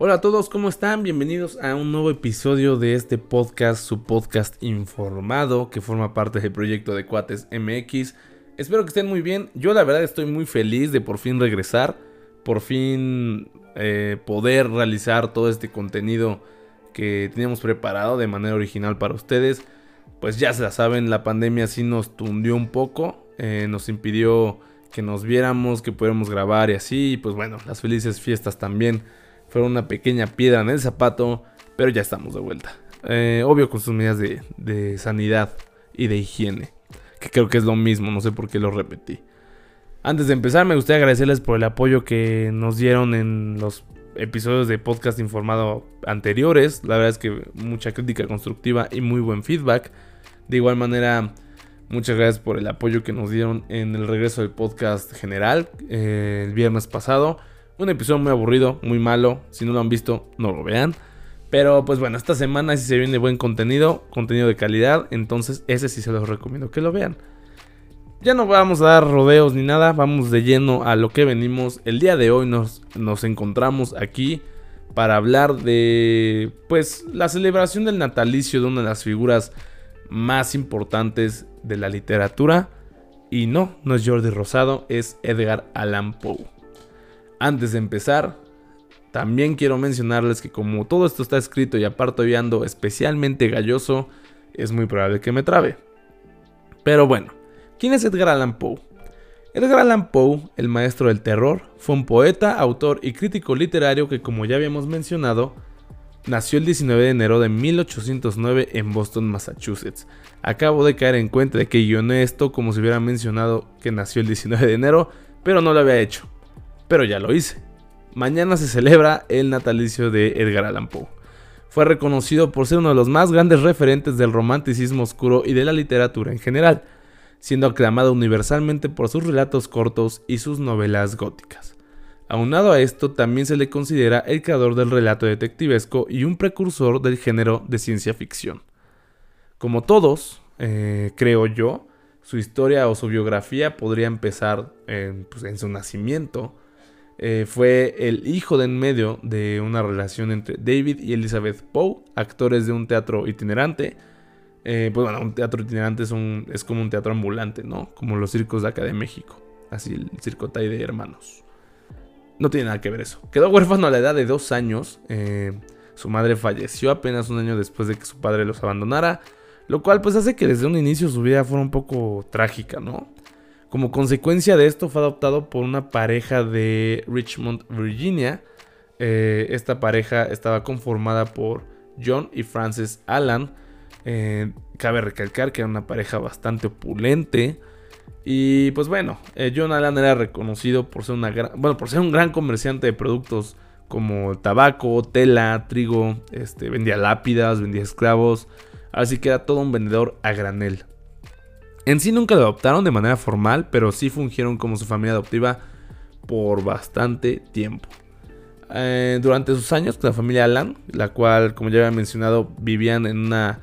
Hola a todos, ¿cómo están? Bienvenidos a un nuevo episodio de este podcast, su podcast informado, que forma parte del proyecto de Cuates MX. Espero que estén muy bien. Yo la verdad estoy muy feliz de por fin regresar, por fin eh, poder realizar todo este contenido que teníamos preparado de manera original para ustedes. Pues ya se la saben, la pandemia sí nos tundió un poco, eh, nos impidió que nos viéramos, que pudiéramos grabar y así. Y pues bueno, las felices fiestas también fueron una pequeña piedra en el zapato, pero ya estamos de vuelta. Eh, obvio con sus medidas de, sanidad y de higiene, que creo que es lo mismo, no sé por qué lo repetí. Antes de empezar, me gustaría agradecerles por el apoyo que nos dieron en los episodios de podcast informado anteriores. La verdad es que mucha crítica constructiva y muy buen feedback. De igual manera, muchas gracias por el apoyo que nos dieron en el regreso del podcast general eh, el viernes pasado. Un episodio muy aburrido, muy malo. Si no lo han visto, no lo vean. Pero pues bueno, esta semana sí se viene buen contenido, contenido de calidad. Entonces ese sí se los recomiendo que lo vean. Ya no vamos a dar rodeos ni nada, vamos de lleno a lo que venimos. El día de hoy nos, nos encontramos aquí para hablar de pues la celebración del natalicio de una de las figuras más importantes de la literatura. Y no, no es Jordi Rosado, es Edgar Allan Poe. Antes de empezar, también quiero mencionarles que como todo esto está escrito y aparte hoy ando especialmente galloso, es muy probable que me trabe. Pero bueno, ¿quién es Edgar Allan Poe? Edgar Allan Poe, el maestro del terror, fue un poeta, autor y crítico literario que como ya habíamos mencionado, nació el 19 de enero de 1809 en Boston, Massachusetts. Acabo de caer en cuenta de que guioné esto como si hubiera mencionado que nació el 19 de enero, pero no lo había hecho pero ya lo hice. Mañana se celebra el natalicio de Edgar Allan Poe. Fue reconocido por ser uno de los más grandes referentes del romanticismo oscuro y de la literatura en general, siendo aclamado universalmente por sus relatos cortos y sus novelas góticas. Aunado a esto, también se le considera el creador del relato detectivesco y un precursor del género de ciencia ficción. Como todos, eh, creo yo, su historia o su biografía podría empezar en, pues, en su nacimiento, eh, fue el hijo de en medio de una relación entre David y Elizabeth Poe, actores de un teatro itinerante. Eh, pues bueno, un teatro itinerante es, un, es como un teatro ambulante, ¿no? Como los circos de acá de México. Así, el circo Tai de hermanos. No tiene nada que ver eso. Quedó huérfano a la edad de dos años. Eh, su madre falleció apenas un año después de que su padre los abandonara. Lo cual pues hace que desde un inicio su vida fuera un poco trágica, ¿no? Como consecuencia de esto fue adoptado por una pareja de Richmond, Virginia. Eh, esta pareja estaba conformada por John y Frances Allan. Eh, cabe recalcar que era una pareja bastante opulente. Y pues bueno, eh, John Allan era reconocido por ser un gran comerciante de productos como tabaco, tela, trigo, este, vendía lápidas, vendía esclavos, así que era todo un vendedor a granel. En sí nunca lo adoptaron de manera formal, pero sí fungieron como su familia adoptiva por bastante tiempo. Eh, durante sus años con la familia Alan, la cual, como ya había mencionado, vivían en una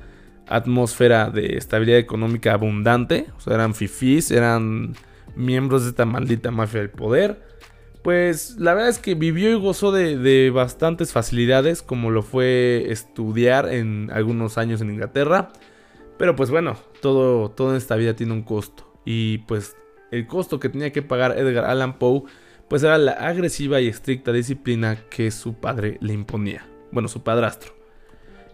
atmósfera de estabilidad económica abundante, o sea, eran fifís, eran miembros de esta maldita mafia del poder. Pues la verdad es que vivió y gozó de, de bastantes facilidades, como lo fue estudiar en algunos años en Inglaterra pero pues bueno, todo, en esta vida tiene un costo. Y pues el costo que tenía que pagar Edgar Allan Poe, pues era la agresiva y estricta disciplina que su padre le imponía. Bueno, su padrastro.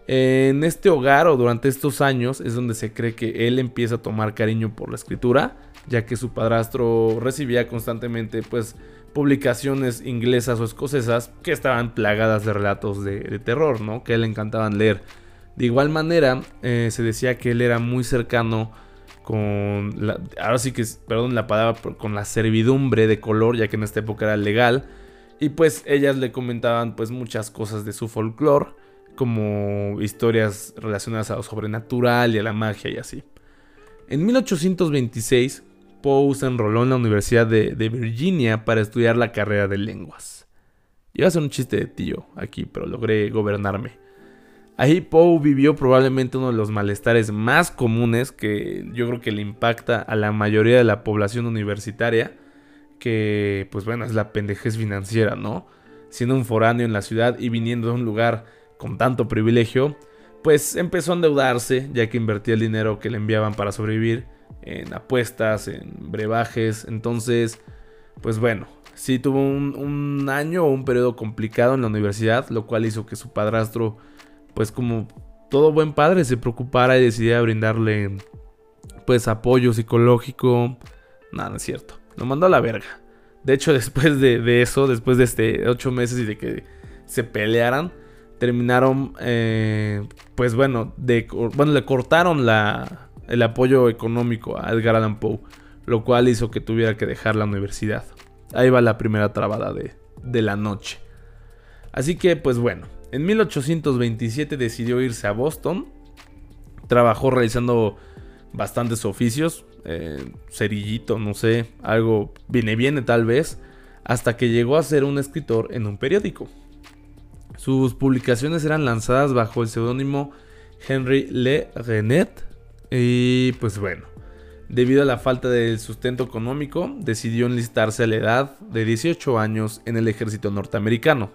En este hogar o durante estos años es donde se cree que él empieza a tomar cariño por la escritura, ya que su padrastro recibía constantemente pues publicaciones inglesas o escocesas que estaban plagadas de relatos de, de terror, ¿no? Que a él le encantaban leer. De igual manera, eh, se decía que él era muy cercano con, la, ahora sí que, perdón la palabra, con la servidumbre de color, ya que en esta época era legal. Y pues ellas le comentaban pues muchas cosas de su folclore, como historias relacionadas a lo sobrenatural y a la magia y así. En 1826, Poe se enroló en la Universidad de, de Virginia para estudiar la carrera de lenguas. Iba a ser un chiste de tío aquí, pero logré gobernarme. Ahí Poe vivió probablemente uno de los malestares más comunes que yo creo que le impacta a la mayoría de la población universitaria, que pues bueno, es la pendejez financiera, ¿no? siendo un foráneo en la ciudad y viniendo de un lugar con tanto privilegio, pues empezó a endeudarse ya que invertía el dinero que le enviaban para sobrevivir en apuestas, en brebajes, entonces, pues bueno, sí tuvo un, año o un periodo complicado en la universidad, lo cual hizo que su padrastro, pues como todo buen padre, se preocupara y decidiera brindarle, pues, apoyo psicológico. Nada, no es cierto. Lo mandó a la verga. De hecho, después de, eso, después de este ocho meses y de que se pelearan, terminaron, eh, pues bueno, de, bueno, le cortaron la, el apoyo económico a Edgar Allan Poe, lo cual hizo que tuviera que dejar la universidad. Ahí va la primera trabada de, de la noche. Así que, pues bueno, en 1827 decidió irse a Boston. Trabajó realizando bastantes oficios, eh, cerillito, no sé, algo viene viene tal vez, hasta que llegó a ser un escritor en un periódico. Sus publicaciones eran lanzadas bajo el seudónimo Henry Le Renet y pues bueno, debido a la falta de sustento económico, decidió enlistarse a la edad de 18 años en el ejército norteamericano,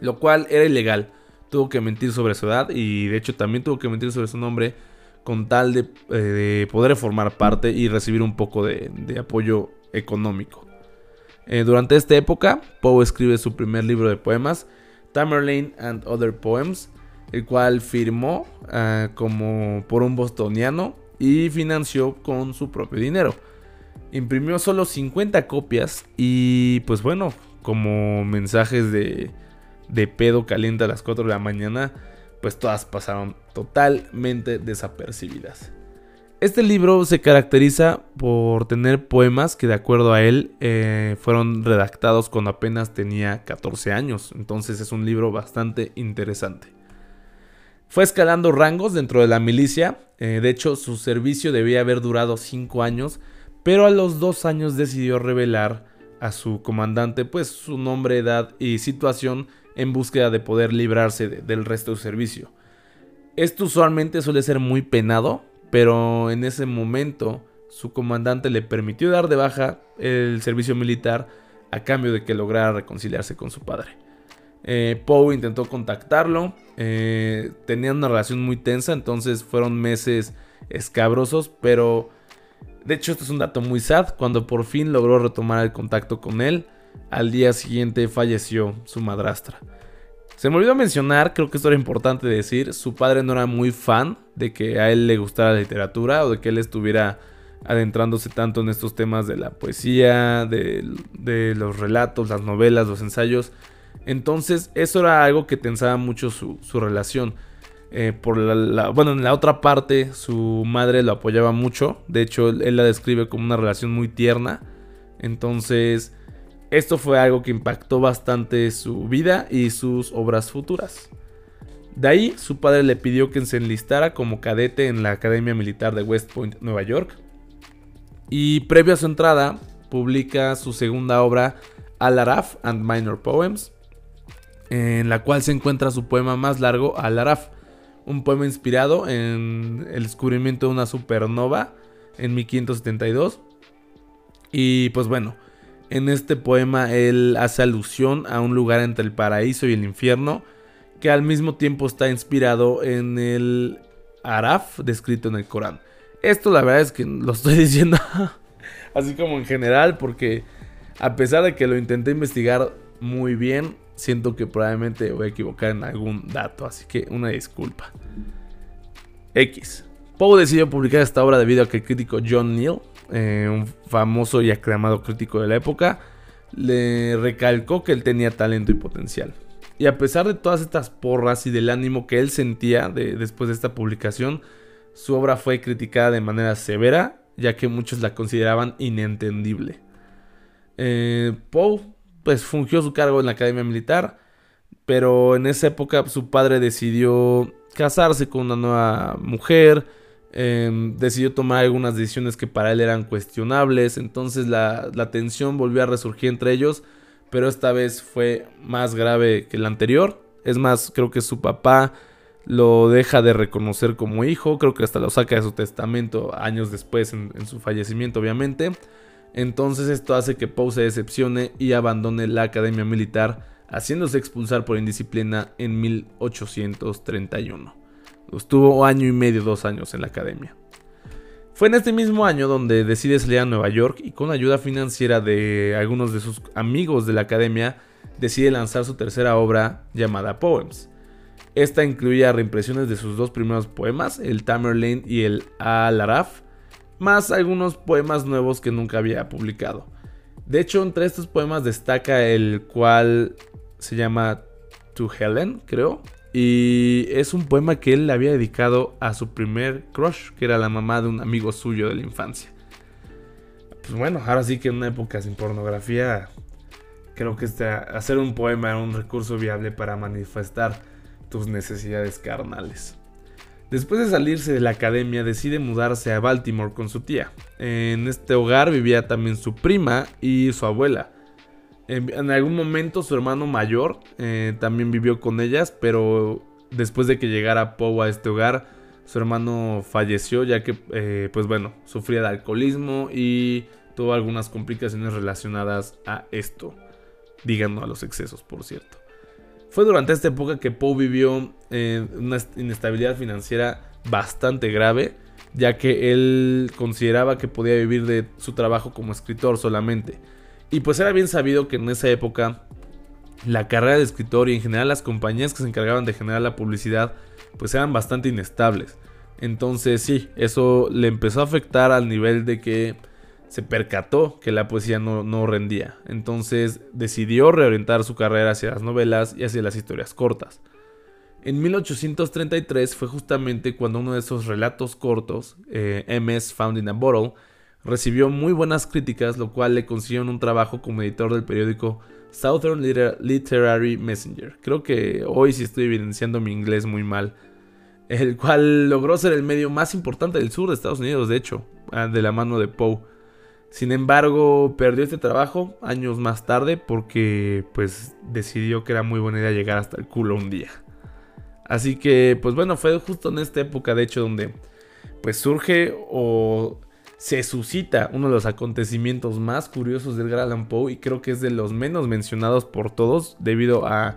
lo cual era ilegal. Tuvo que mentir sobre su edad y de hecho también tuvo que mentir sobre su nombre con tal de, eh, poder formar parte y recibir un poco de, apoyo económico. Eh, durante esta época, Poe escribe su primer libro de poemas, Tamerlane and Other Poems, el cual firmó ah, como por un bostoniano y financió con su propio dinero. Imprimió solo 50 copias y pues bueno, como mensajes de, de pedo caliente a las 4 de la mañana, pues todas pasaron totalmente desapercibidas. Este libro se caracteriza por tener poemas que de acuerdo a él eh, fueron redactados cuando apenas tenía 14 años, entonces es un libro bastante interesante. Fue escalando rangos dentro de la milicia, eh, de hecho su servicio debía haber durado 5 años, pero a los 2 años decidió revelar a su comandante pues su nombre, edad y situación en búsqueda de poder librarse del resto de su servicio. Esto usualmente suele ser muy penado, pero en ese momento su comandante le permitió dar de baja el servicio militar a cambio de que lograra reconciliarse con su padre. Eh, Poe intentó contactarlo, eh, tenían una relación muy tensa, entonces fueron meses escabrosos, pero de hecho esto es un dato muy sad, cuando por fin logró retomar el contacto con él, al día siguiente falleció su madrastra. Se me olvidó mencionar, creo que esto era importante decir, su padre no era muy fan de que a él le gustara la literatura o de que él estuviera adentrándose tanto en estos temas de la poesía, de, los relatos, las novelas, los ensayos. Entonces eso era algo que tensaba mucho su, relación. Eh, por la, bueno, en la otra parte su madre lo apoyaba mucho. De hecho, él la describe como una relación muy tierna. Entonces esto fue algo que impactó bastante su vida y sus obras futuras. De ahí, su padre le pidió que se enlistara como cadete en la Academia Militar de West Point, Nueva York. Y previo a su entrada, publica su segunda obra, Al-Araf and Minor Poems, en la cual se encuentra su poema más largo, Al-Araf, un poema inspirado en el descubrimiento de una supernova en 1572. Y pues bueno, en este poema él hace alusión a un lugar entre el paraíso y el infierno, que al mismo tiempo está inspirado en el Araf descrito en el Corán. Esto la verdad es que lo estoy diciendo así como en general, porque a pesar de que lo intenté investigar muy bien, siento que probablemente voy a equivocar en algún dato, así que una disculpa. X. Poe decidió publicar esta obra debido a que el crítico John Neal eh, un famoso y aclamado crítico de la época, le recalcó que él tenía talento y potencial. Y a pesar de todas estas porras y del ánimo que él sentía después de esta publicación, su obra fue criticada de manera severa, ya que muchos la consideraban inentendible. Eh, Poe pues fungió su cargo en la Academia Militar, pero en esa época su padre decidió casarse con una nueva mujer, Em, decidió tomar algunas decisiones que para él eran cuestionables. Entonces la, tensión volvió a resurgir entre ellos. Pero esta vez fue más grave que la anterior. Es más, creo que su papá lo deja de reconocer como hijo. Creo que hasta lo saca de su testamento años después en, en su fallecimiento, obviamente. Entonces esto hace que Poe se decepcione y abandone la academia militar haciéndose expulsar por indisciplina en 1831. Estuvo año y medio, dos años en la academia. Fue en este mismo año donde decide salir a Nueva York y con ayuda financiera de algunos de sus amigos de la academia decide lanzar su tercera obra llamada Poems. Esta incluía reimpresiones de sus dos primeros poemas, el Tamerlane y el Al-Araf, más algunos poemas nuevos que nunca había publicado. De hecho, entre estos poemas destaca el cual se llama To Helen, creo, y es un poema que él le había dedicado a su primer crush, que era la mamá de un amigo suyo de la infancia. Pues bueno, ahora sí que en una época sin pornografía, creo que este, hacer un poema era un recurso viable para manifestar tus necesidades carnales. Después de salirse de la academia, decide mudarse a Baltimore con su tía. En este hogar vivía también su prima y su abuela. En, algún momento su hermano mayor eh, también vivió con ellas, pero después de que llegara Poe a este hogar, su hermano falleció ya que, eh, pues bueno, sufría de alcoholismo y tuvo algunas complicaciones relacionadas a esto. Díganlo a los excesos, por cierto. Fue durante esta época que Poe vivió eh, una inestabilidad financiera bastante grave, ya que él consideraba que podía vivir de su trabajo como escritor solamente. Y pues era bien sabido que en esa época la carrera de escritor y en general las compañías que se encargaban de generar la publicidad pues eran bastante inestables. Entonces sí, eso le empezó a afectar al nivel de que se percató que la poesía no, no, rendía. Entonces decidió reorientar su carrera hacia las novelas y hacia las historias cortas. En 1833 fue justamente cuando uno de esos relatos cortos, eh, MS Found in a Bottle, Recibió muy buenas críticas, lo cual le consiguió un trabajo como editor del periódico Southern Literary Messenger. Creo que hoy sí estoy evidenciando mi inglés muy mal. El cual logró ser el medio más importante del sur de Estados Unidos, de hecho, ah, de la mano de Poe. Sin embargo, perdió este trabajo años más tarde porque pues decidió que era muy buena idea llegar hasta el culo un día. Así que pues bueno, fue justo en esta época de hecho donde pues surge o se suscita uno de los acontecimientos más curiosos del Gran Poe y creo que es de los menos mencionados por todos debido a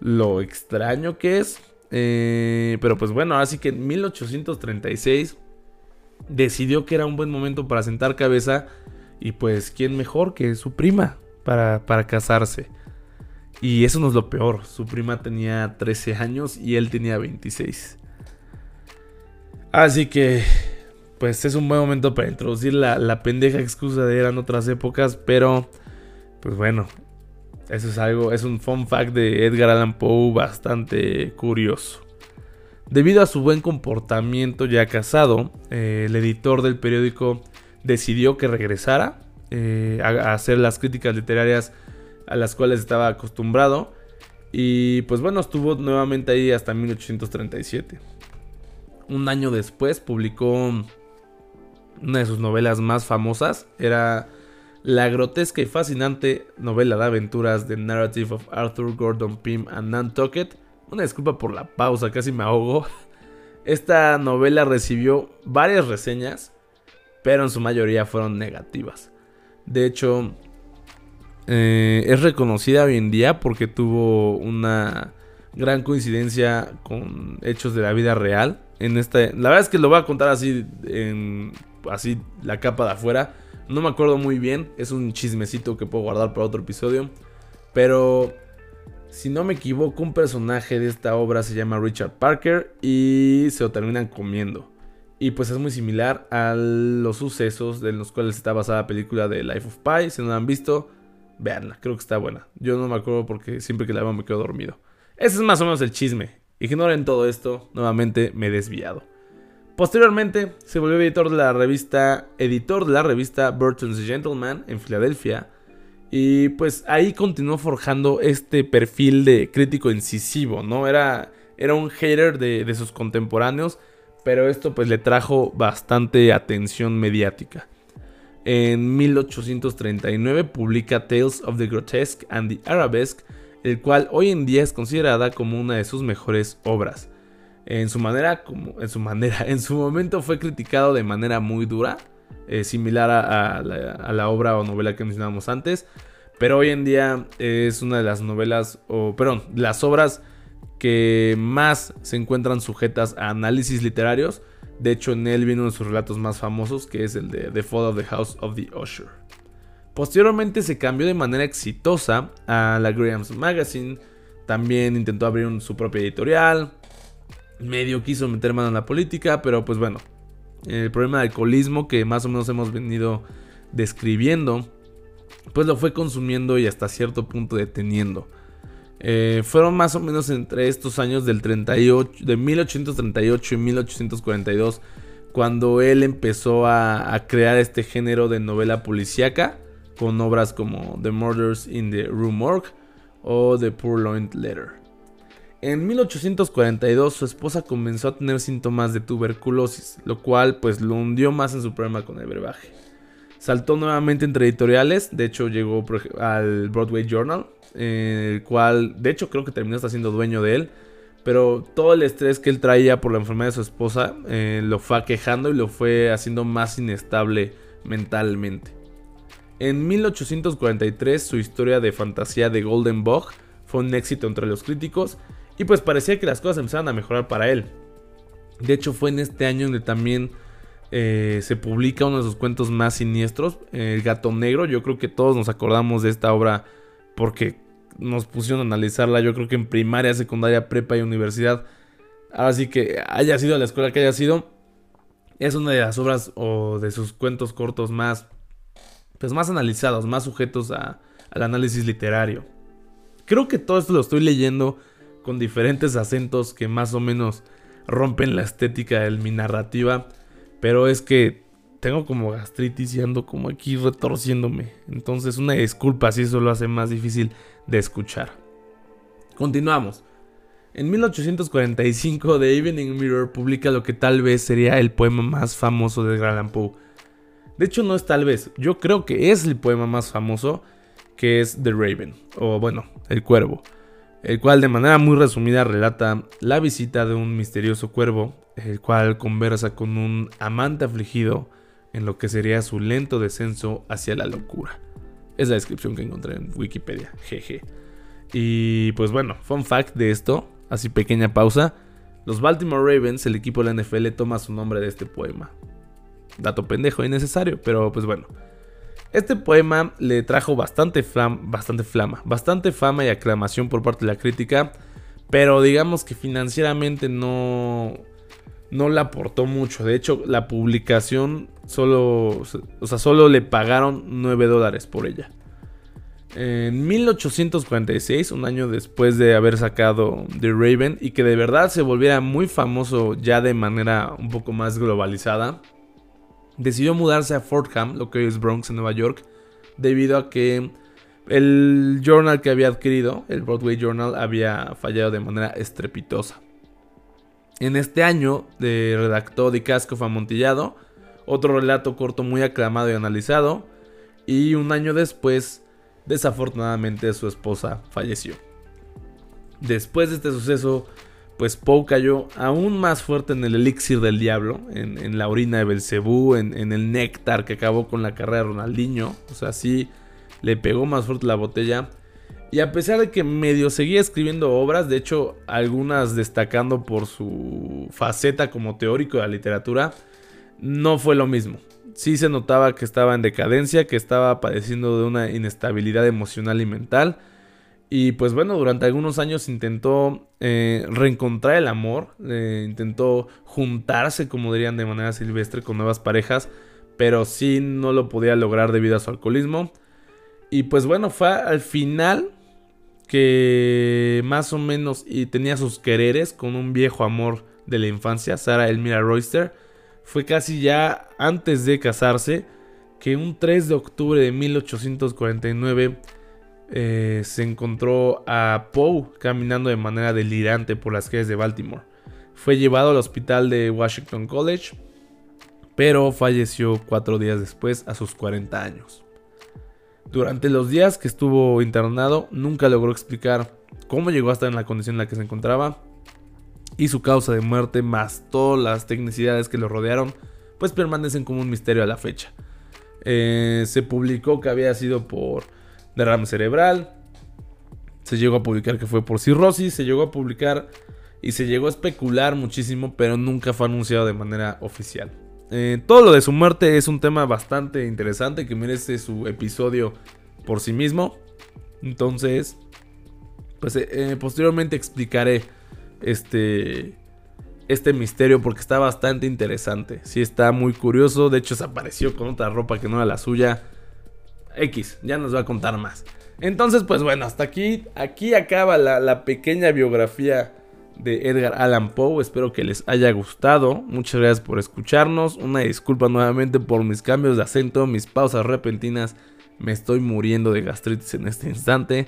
lo extraño que es. Eh, pero pues bueno, así que en 1836 decidió que era un buen momento para sentar cabeza y pues quién mejor que su prima para, para casarse. Y eso no es lo peor, su prima tenía 13 años y él tenía 26. Así que pues es un buen momento para introducir la, pendeja excusa de eran otras épocas, pero pues bueno, eso es algo, es un fun fact de Edgar Allan Poe bastante curioso. Debido a su buen comportamiento ya casado, eh, el editor del periódico decidió que regresara eh, a, hacer las críticas literarias a las cuales estaba acostumbrado. Y pues bueno, estuvo nuevamente ahí hasta 1837. Un año después publicó una de sus novelas más famosas era la grotesca y fascinante novela de aventuras The Narrative of Arthur Gordon Pym and Nantucket. Una disculpa por la pausa, casi me ahogo. Esta novela recibió varias reseñas, pero en su mayoría fueron negativas. De hecho, eh, es reconocida hoy en día porque tuvo una gran coincidencia con hechos de la vida real. En esta, la verdad es que lo voy a contar así en así la capa de afuera. No me acuerdo muy bien, es un chismecito que puedo guardar para otro episodio. Pero si no me equivoco, un personaje de esta obra se llama Richard Parker y se lo terminan comiendo. Y pues es muy similar a los sucesos en los cuales está basada la película de Life of Pi. Si no la han visto, veanla, creo que está buena. Yo no me acuerdo porque siempre que la veo me quedo dormido. Ese es más o menos el chisme. Ignoren todo esto, nuevamente me he desviado. Posteriormente se volvió editor de la revista, editor de la revista Burton's Gentleman en Filadelfia. Y pues ahí continuó forjando este perfil de crítico incisivo, ¿no? Era, era un hater de, de sus contemporáneos, pero esto pues le trajo bastante atención mediática. En 1839 publica Tales of the Grotesque and the Arabesque, el cual hoy en día es considerada como una de sus mejores obras en su manera, como en su manera, en su momento fue criticado de manera muy dura, eh, similar a, la, obra o novela que mencionábamos antes. pero hoy en día es una de las novelas, o perdón, las obras que más se encuentran sujetas a análisis literarios. De hecho, en él viene uno de sus relatos más famosos, que es el de The Fall of the House of the Usher. Posteriormente se cambió de manera exitosa a la Graham's Magazine. También intentó abrir su propia editorial. Medio quiso meter mano en la política, pero pues bueno. El problema de alcoholismo que más o menos hemos venido describiendo, pues lo fue consumiendo y hasta cierto punto deteniendo. Eh, fueron más o menos entre estos años del 38, de 1838 y 1842 cuando él empezó a, a crear este género de novela policíaca con obras como The Murders in the Rue Morgue o The Purloined Letter. En 1842 su esposa comenzó a tener síntomas de tuberculosis, lo cual pues lo hundió más en su problema con el brebaje. Saltó nuevamente entre editoriales, de hecho llegó al Broadway Journal, el cual de hecho creo que terminó hasta siendo dueño de él, pero todo el estrés que él traía por la enfermedad de su esposa eh, lo fue aquejando y lo fue haciendo más inestable mentalmente. En 1843 su historia de fantasía de Golden Bog fue un éxito entre los críticos y pues parecía que las cosas empezaban a mejorar para él. De hecho fue en este año donde también eh, se publica uno de sus cuentos más siniestros, El gato negro. Yo creo que todos nos acordamos de esta obra porque nos pusieron a analizarla yo creo que en primaria, secundaria, prepa y universidad. Así que haya sido la escuela que haya sido, es una de las obras o de sus cuentos cortos más pues más analizados, más sujetos a, al análisis literario. Creo que todo esto lo estoy leyendo con diferentes acentos que más o menos rompen la estética de mi narrativa, pero es que tengo como gastritis y ando como aquí retorciéndome. Entonces una disculpa si eso lo hace más difícil de escuchar. Continuamos. En 1845 The Evening Mirror publica lo que tal vez sería el poema más famoso de Edgar Poe, de hecho, no es tal vez. Yo creo que es el poema más famoso, que es The Raven, o bueno, El Cuervo, el cual de manera muy resumida relata la visita de un misterioso cuervo, el cual conversa con un amante afligido en lo que sería su lento descenso hacia la locura. Es la descripción que encontré en Wikipedia, jeje. Y pues bueno, fun fact de esto, así pequeña pausa. Los Baltimore Ravens, el equipo de la NFL, toma su nombre de este poema. Dato pendejo y necesario, pero pues bueno. Este poema le trajo bastante, bastante flama, bastante fama y aclamación por parte de la crítica, pero digamos que financieramente no, no le aportó mucho. De hecho, la publicación solo, o sea, solo le pagaron 9 dólares por ella. En 1846, un año después de haber sacado The Raven y que de verdad se volviera muy famoso ya de manera un poco más globalizada, decidió mudarse a Fordham, lo que es Bronx en Nueva York, debido a que el journal que había adquirido, el Broadway Journal, había fallado de manera estrepitosa. En este año redactó De Casco Amontillado, otro relato corto muy aclamado y analizado, y un año después, desafortunadamente, su esposa falleció. Después de este suceso, pues Poe cayó aún más fuerte en el elixir del diablo, en, la orina de Belcebú, en, en, el néctar que acabó con la carrera de Ronaldinho. O sea, sí le pegó más fuerte la botella. Y a pesar de que medio seguía escribiendo obras, de hecho algunas destacando por su faceta como teórico de la literatura, no fue lo mismo. Sí se notaba que estaba en decadencia, que estaba padeciendo de una inestabilidad emocional y mental y pues bueno, durante algunos años intentó eh, reencontrar el amor, eh, intentó juntarse, como dirían de manera silvestre, con nuevas parejas, pero sí no lo podía lograr debido a su alcoholismo. Y pues bueno, fue al final que más o menos y tenía sus quereres con un viejo amor de la infancia, Sara Elmira Royster. Fue casi ya antes de casarse que un 3 de octubre de 1849 eh, se encontró a Poe caminando de manera delirante por las calles de Baltimore. Fue llevado al hospital de Washington College, pero falleció cuatro días después a sus 40 años. Durante los días que estuvo internado, nunca logró explicar cómo llegó a estar en la condición en la que se encontraba y su causa de muerte, más todas las tecnicidades que lo rodearon, pues permanecen como un misterio a la fecha. Eh, se publicó que había sido por derrame cerebral. Se llegó a publicar que fue por cirrosis, se llegó a publicar y se llegó a especular muchísimo, pero nunca fue anunciado de manera oficial. Eh, todo lo de su muerte es un tema bastante interesante que merece su episodio por sí mismo. Entonces, pues eh, eh, posteriormente explicaré este, este misterio porque está bastante interesante. Sí está muy curioso, de hecho se apareció con otra ropa que no era la suya. X, ya nos va a contar más. Entonces, pues bueno, hasta aquí, aquí acaba la, pequeña biografía de Edgar Allan Poe. Espero que les haya gustado. Muchas gracias por escucharnos. Una disculpa nuevamente por mis cambios de acento, mis pausas repentinas. Me estoy muriendo de gastritis en este instante.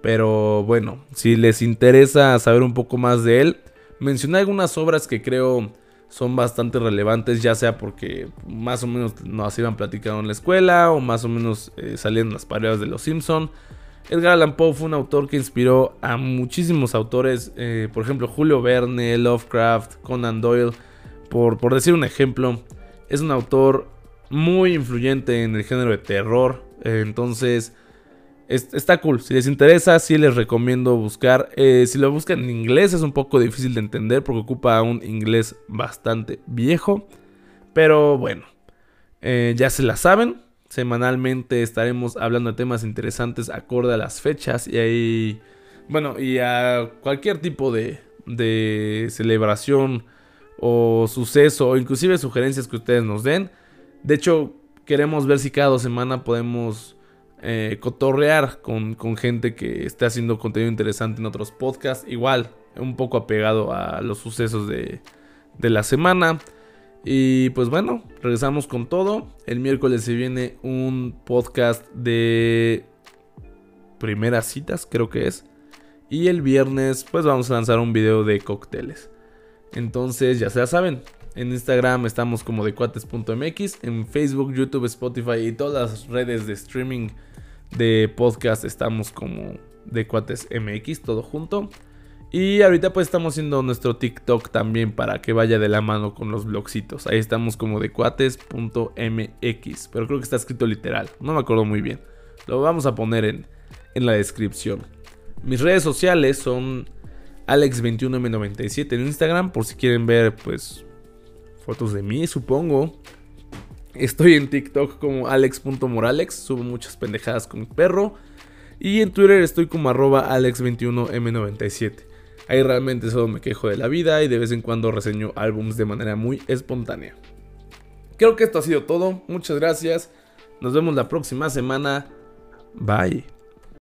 Pero bueno, si les interesa saber un poco más de él, mencioné algunas obras que creo son bastante relevantes, ya sea porque más o menos nos iban platicando en la escuela o más o menos eh, salían las parodias de Los Simpson. Edgar Allan Poe fue un autor que inspiró a muchísimos autores, eh, por ejemplo Julio Verne, Lovecraft, Conan Doyle, por, por decir un ejemplo. Es un autor muy influyente en el género de terror, eh, entonces está cool. Si les interesa, sí les recomiendo buscar. Eh, si lo buscan en inglés es un poco difícil de entender porque ocupa un inglés bastante viejo. Pero bueno, eh, ya se la saben. Semanalmente estaremos hablando de temas interesantes acorde a las fechas y ahí, bueno, y a cualquier tipo de, de celebración o suceso o inclusive sugerencias que ustedes nos den. De hecho, queremos ver si cada semana podemos eh, cotorrear con, gente que esté haciendo contenido interesante en otros podcasts. Igual, un poco apegado a los sucesos de, de la semana. Y pues bueno, regresamos con todo. El miércoles se viene un podcast de primeras citas, creo que es. Y el viernes pues vamos a lanzar un video de cócteles. Entonces ya se saben, en Instagram estamos como decuates.mx, en Facebook, YouTube, Spotify y todas las redes de streaming de podcast estamos como de cuates MX, todo junto. Y ahorita pues estamos haciendo nuestro TikTok también para que vaya de la mano con los blogcitos. Ahí estamos como de cuates.mx, pero creo que está escrito literal, no me acuerdo muy bien. Lo vamos a poner en, en la descripción. Mis redes sociales son Alex21M97 en Instagram, por si quieren ver pues fotos de mí, supongo. Estoy en TikTok como alex.moralex, subo muchas pendejadas con mi perro. Y en Twitter estoy como arroba alex21m97. Ahí realmente solo me quejo de la vida y de vez en cuando reseño álbums de manera muy espontánea. Creo que esto ha sido todo. Muchas gracias. Nos vemos la próxima semana. Bye.